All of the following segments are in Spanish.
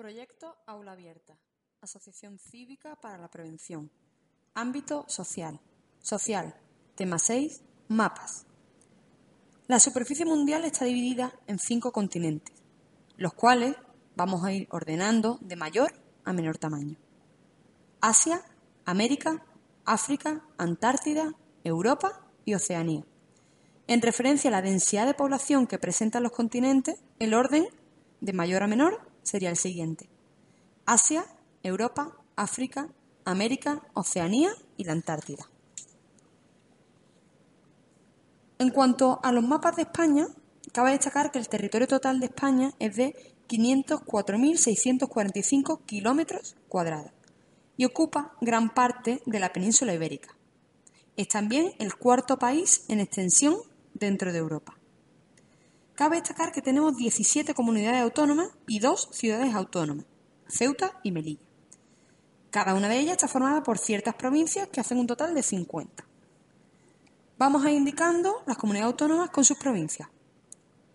Proyecto Aula Abierta. Asociación Cívica para la Prevención. Ámbito social. Social. Tema 6. Mapas. La superficie mundial está dividida en cinco continentes, los cuales vamos a ir ordenando de mayor a menor tamaño. Asia, América, África, Antártida, Europa y Oceanía. En referencia a la densidad de población que presentan los continentes, el orden de mayor a menor sería el siguiente. Asia, Europa, África, América, Oceanía y la Antártida. En cuanto a los mapas de España, cabe destacar que el territorio total de España es de 504.645 kilómetros cuadrados y ocupa gran parte de la península ibérica. Es también el cuarto país en extensión dentro de Europa. Cabe destacar que tenemos 17 comunidades autónomas y dos ciudades autónomas, Ceuta y Melilla. Cada una de ellas está formada por ciertas provincias que hacen un total de 50. Vamos a ir indicando las comunidades autónomas con sus provincias.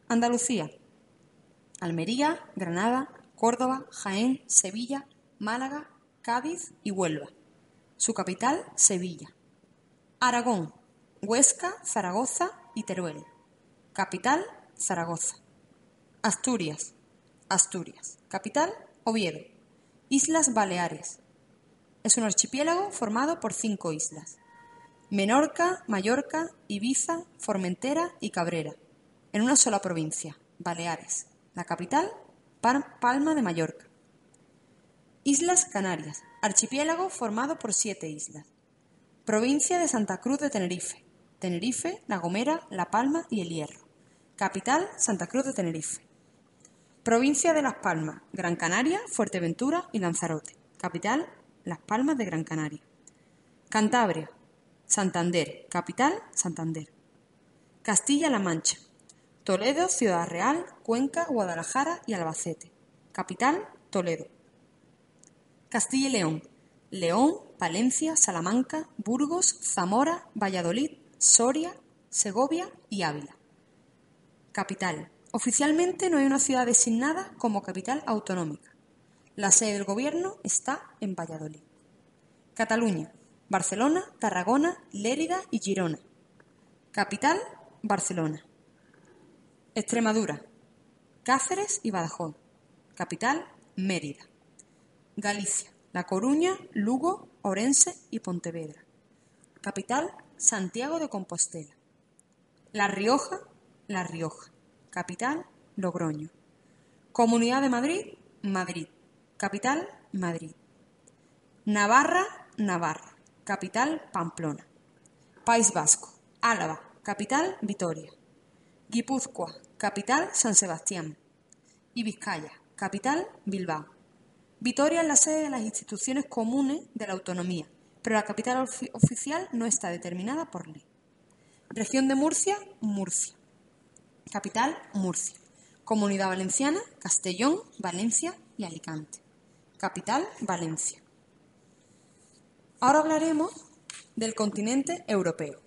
Andalucía, Almería, Granada, Córdoba, Jaén, Sevilla, Málaga, Cádiz y Huelva. Su capital, Sevilla. Aragón, Huesca, Zaragoza y Teruel. Capital, Zaragoza. Asturias. Asturias. Capital, Oviedo. Islas Baleares. Es un archipiélago formado por cinco islas. Menorca, Mallorca, Ibiza, Formentera y Cabrera. En una sola provincia, Baleares. La capital, Palma de Mallorca. Islas Canarias. Archipiélago formado por siete islas. Provincia de Santa Cruz de Tenerife. Tenerife, La Gomera, La Palma y El Hierro. Capital, Santa Cruz de Tenerife. Provincia de Las Palmas, Gran Canaria, Fuerteventura y Lanzarote. Capital, Las Palmas de Gran Canaria. Cantabria, Santander. Capital, Santander. Castilla-La Mancha. Toledo, Ciudad Real, Cuenca, Guadalajara y Albacete. Capital, Toledo. Castilla y León. León, Valencia, Salamanca, Burgos, Zamora, Valladolid, Soria, Segovia y Ávila. Capital. Oficialmente no hay una ciudad designada como capital autonómica. La sede del gobierno está en Valladolid. Cataluña. Barcelona, Tarragona, Lérida y Girona. Capital, Barcelona. Extremadura. Cáceres y Badajoz. Capital, Mérida. Galicia. La Coruña, Lugo, Orense y Pontevedra. Capital, Santiago de Compostela. La Rioja, la Rioja. Capital, Logroño. Comunidad de Madrid, Madrid. Capital, Madrid. Navarra, Navarra. Capital, Pamplona. País Vasco, Álava. Capital, Vitoria. Guipúzcoa, capital, San Sebastián. Y Vizcaya, capital, Bilbao. Vitoria es la sede de las instituciones comunes de la autonomía, pero la capital oficial no está determinada por ley. Región de Murcia, Murcia. Capital, Murcia. Comunidad Valenciana, Castellón, Valencia y Alicante. Capital, Valencia. Ahora hablaremos del continente europeo,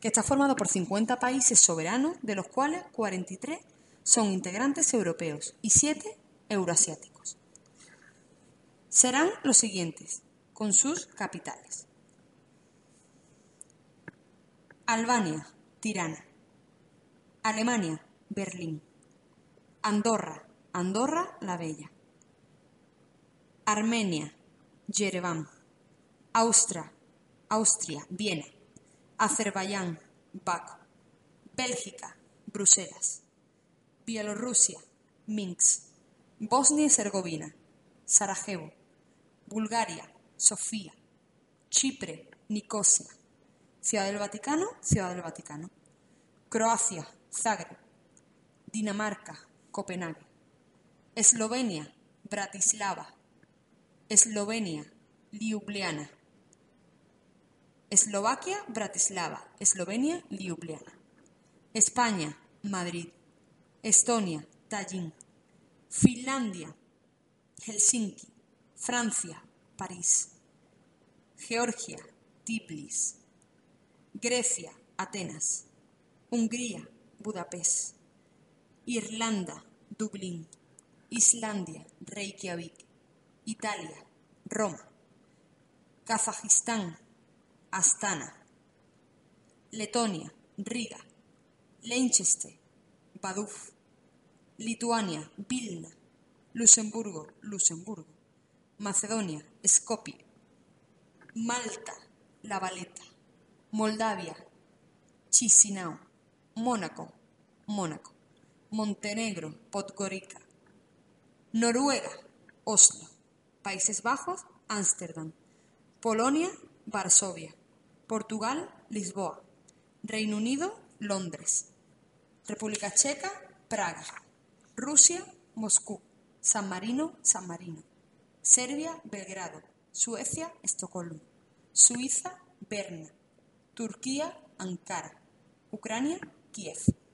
que está formado por 50 países soberanos, de los cuales 43 son integrantes europeos y 7 euroasiáticos. Serán los siguientes, con sus capitales. Albania, Tirana. Alemania, Berlín. Andorra, Andorra la Bella. Armenia, Yerevan. Austria, Austria, Viena. Azerbaiyán, Baku. Bélgica, Bruselas. Bielorrusia, Minsk. Bosnia y Herzegovina, Sarajevo. Bulgaria, Sofía. Chipre, Nicosia. Ciudad del Vaticano, Ciudad del Vaticano. Croacia, Zagreb. Dinamarca, Copenhague. Eslovenia, Bratislava. Eslovenia, Ljubljana. Eslovaquia, Bratislava. Eslovenia, Ljubljana. España, Madrid. Estonia, Tallinn. Finlandia, Helsinki. Francia, París. Georgia, Tbilisi. Grecia, Atenas. Hungría, Budapest. Irlanda, Dublín. Islandia, Reykjavik, Italia, Roma, Kazajistán, Astana, Letonia, Riga, Leicester, Vaduz, Lituania, Vilna, Luxemburgo, Luxemburgo, Macedonia, Skopje, Malta, La Valeta, Moldavia, Chisinau, Mónaco, Mónaco, Montenegro, Podgorica, Noruega, Oslo, Países Bajos, Ámsterdam, Polonia, Varsovia, Portugal, Lisboa, Reino Unido, Londres, República Checa, Praga, Rusia, Moscú, San Marino, San Marino, Serbia, Belgrado, Suecia, Estocolmo, Suiza, Berna, Turquía, Ankara, Ucrania, Kiev.